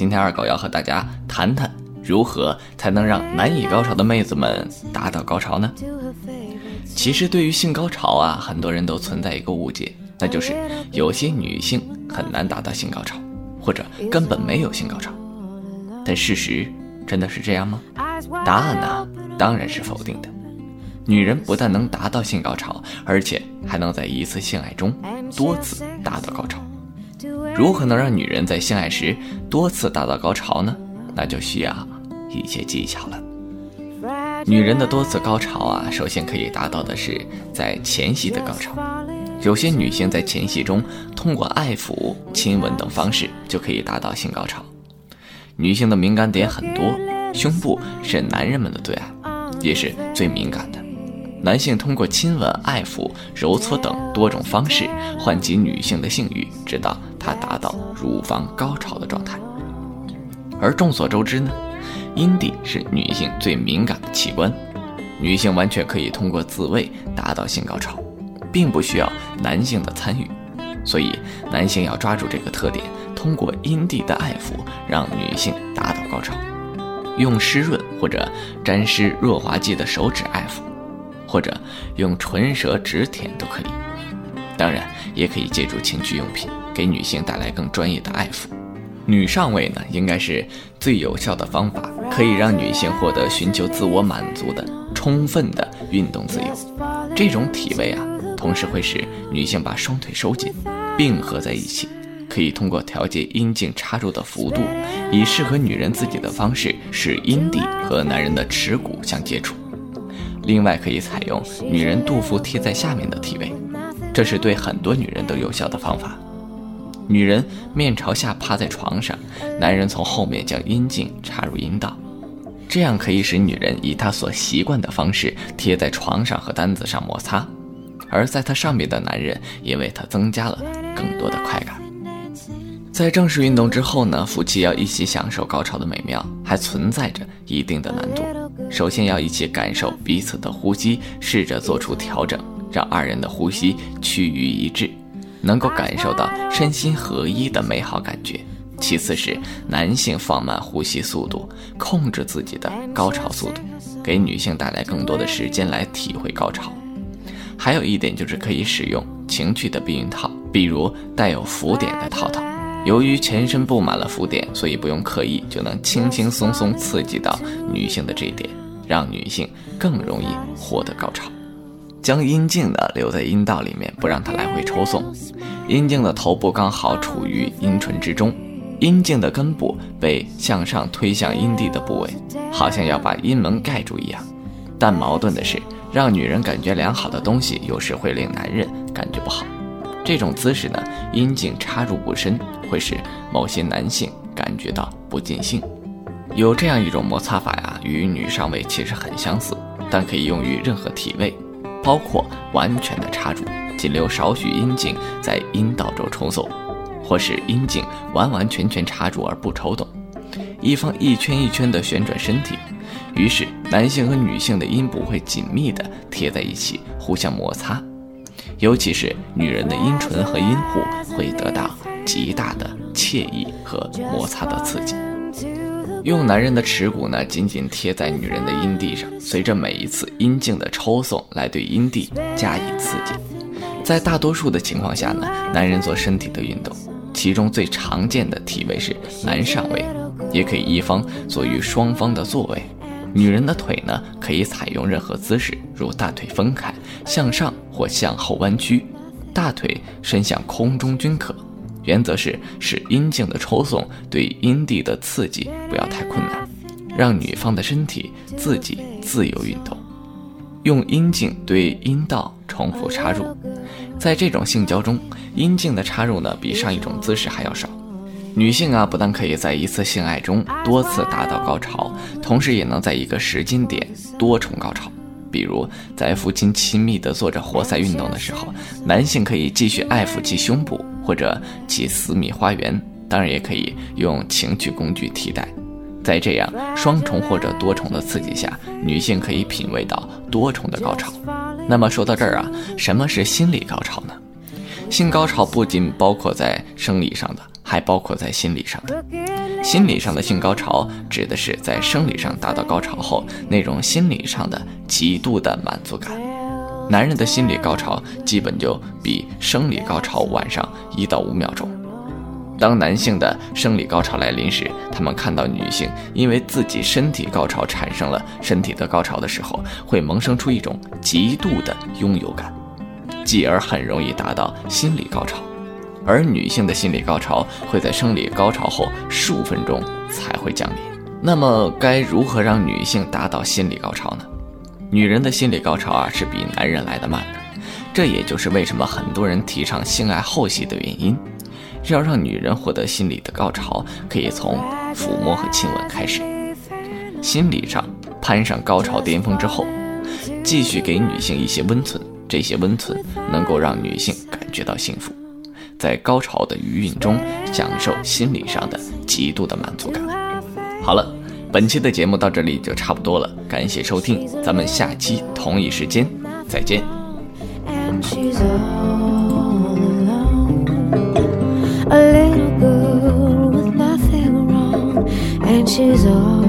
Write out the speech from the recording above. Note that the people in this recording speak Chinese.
今天二狗要和大家谈谈，如何才能让难以高潮的妹子们达到高潮呢？其实对于性高潮啊，很多人都存在一个误解，那就是有些女性很难达到性高潮，或者根本没有性高潮。但事实真的是这样吗？答案呢，当然是否定的。女人不但能达到性高潮，而且还能在一次性爱中多次达到高潮。如何能让女人在性爱时多次达到高潮呢？那就需要一些技巧了。女人的多次高潮啊，首先可以达到的是在前戏的高潮。有些女性在前戏中通过爱抚、亲吻等方式就可以达到性高潮。女性的敏感点很多，胸部是男人们的最爱，也是最敏感的。男性通过亲吻、爱抚、揉搓等多种方式唤起女性的性欲，直到她达到乳房高潮的状态。而众所周知呢，阴蒂是女性最敏感的器官，女性完全可以通过自慰达到性高潮，并不需要男性的参与。所以，男性要抓住这个特点，通过阴蒂的爱抚让女性达到高潮，用湿润或者沾湿润滑剂的手指爱抚。或者用唇舌指舔都可以，当然也可以借助情趣用品给女性带来更专业的爱抚。女上位呢，应该是最有效的方法，可以让女性获得寻求自我满足的充分的运动自由。这种体位啊，同时会使女性把双腿收紧，并合在一起，可以通过调节阴茎插入的幅度，以适合女人自己的方式，使阴蒂和男人的耻骨相接触。另外，可以采用女人肚腹贴在下面的体位，这是对很多女人都有效的方法。女人面朝下趴在床上，男人从后面将阴茎插入阴道，这样可以使女人以她所习惯的方式贴在床上和单子上摩擦，而在她上面的男人也为她增加了更多的快感。在正式运动之后呢，夫妻要一起享受高潮的美妙，还存在着一定的难度。首先要一起感受彼此的呼吸，试着做出调整，让二人的呼吸趋于一致，能够感受到身心合一的美好感觉。其次是男性放慢呼吸速度，控制自己的高潮速度，给女性带来更多的时间来体会高潮。还有一点就是可以使用情趣的避孕套，比如带有浮点的套套。由于全身布满了浮点，所以不用刻意就能轻轻松松刺激到女性的这一点，让女性更容易获得高潮。将阴茎呢留在阴道里面，不让它来回抽送。阴茎的头部刚好处于阴唇之中，阴茎的根部被向上推向阴蒂的部位，好像要把阴门盖住一样。但矛盾的是，让女人感觉良好的东西，有时会令男人感觉不好。这种姿势呢，阴茎插入不深，会使某些男性感觉到不尽兴。有这样一种摩擦法呀，与女上位其实很相似，但可以用于任何体位，包括完全的插入，仅留少许阴茎在阴道中抽送，或是阴茎完完全全插入而不抽动，一方一圈一圈的旋转身体，于是男性和女性的阴部会紧密的贴在一起，互相摩擦。尤其是女人的阴唇和阴户会得到极大的惬意和摩擦的刺激。用男人的耻骨呢，紧紧贴在女人的阴蒂上，随着每一次阴茎的抽送来对阴蒂加以刺激。在大多数的情况下呢，男人做身体的运动，其中最常见的体位是男上位，也可以一方做于双方的座位。女人的腿呢，可以采用任何姿势，如大腿分开、向上或向后弯曲，大腿伸向空中均可。原则是使阴茎的抽送对阴蒂的刺激不要太困难，让女方的身体自己自由运动。用阴茎对阴道重复插入，在这种性交中，阴茎的插入呢比上一种姿势还要少。女性啊，不但可以在一次性爱中多次达到高潮，同时也能在一个时间点多重高潮。比如在夫妻亲密的做着活塞运动的时候，男性可以继续爱抚其胸部或者其私密花园，当然也可以用情趣工具替代。在这样双重或者多重的刺激下，女性可以品味到多重的高潮。那么说到这儿啊，什么是心理高潮呢？性高潮不仅包括在生理上的。还包括在心理上的，心理上的性高潮指的是在生理上达到高潮后那种心理上的极度的满足感。男人的心理高潮基本就比生理高潮晚上一到五秒钟。当男性的生理高潮来临时，他们看到女性因为自己身体高潮产生了身体的高潮的时候，会萌生出一种极度的拥有感，继而很容易达到心理高潮。而女性的心理高潮会在生理高潮后数分钟才会降临。那么该如何让女性达到心理高潮呢？女人的心理高潮啊是比男人来的慢的，这也就是为什么很多人提倡性爱后戏的原因。要让女人获得心理的高潮，可以从抚摸和亲吻开始。心理上攀上高潮巅峰之后，继续给女性一些温存，这些温存能够让女性感觉到幸福。在高潮的余韵中享受心理上的极度的满足感。好了，本期的节目到这里就差不多了，感谢收听，咱们下期同一时间再见。And she's all.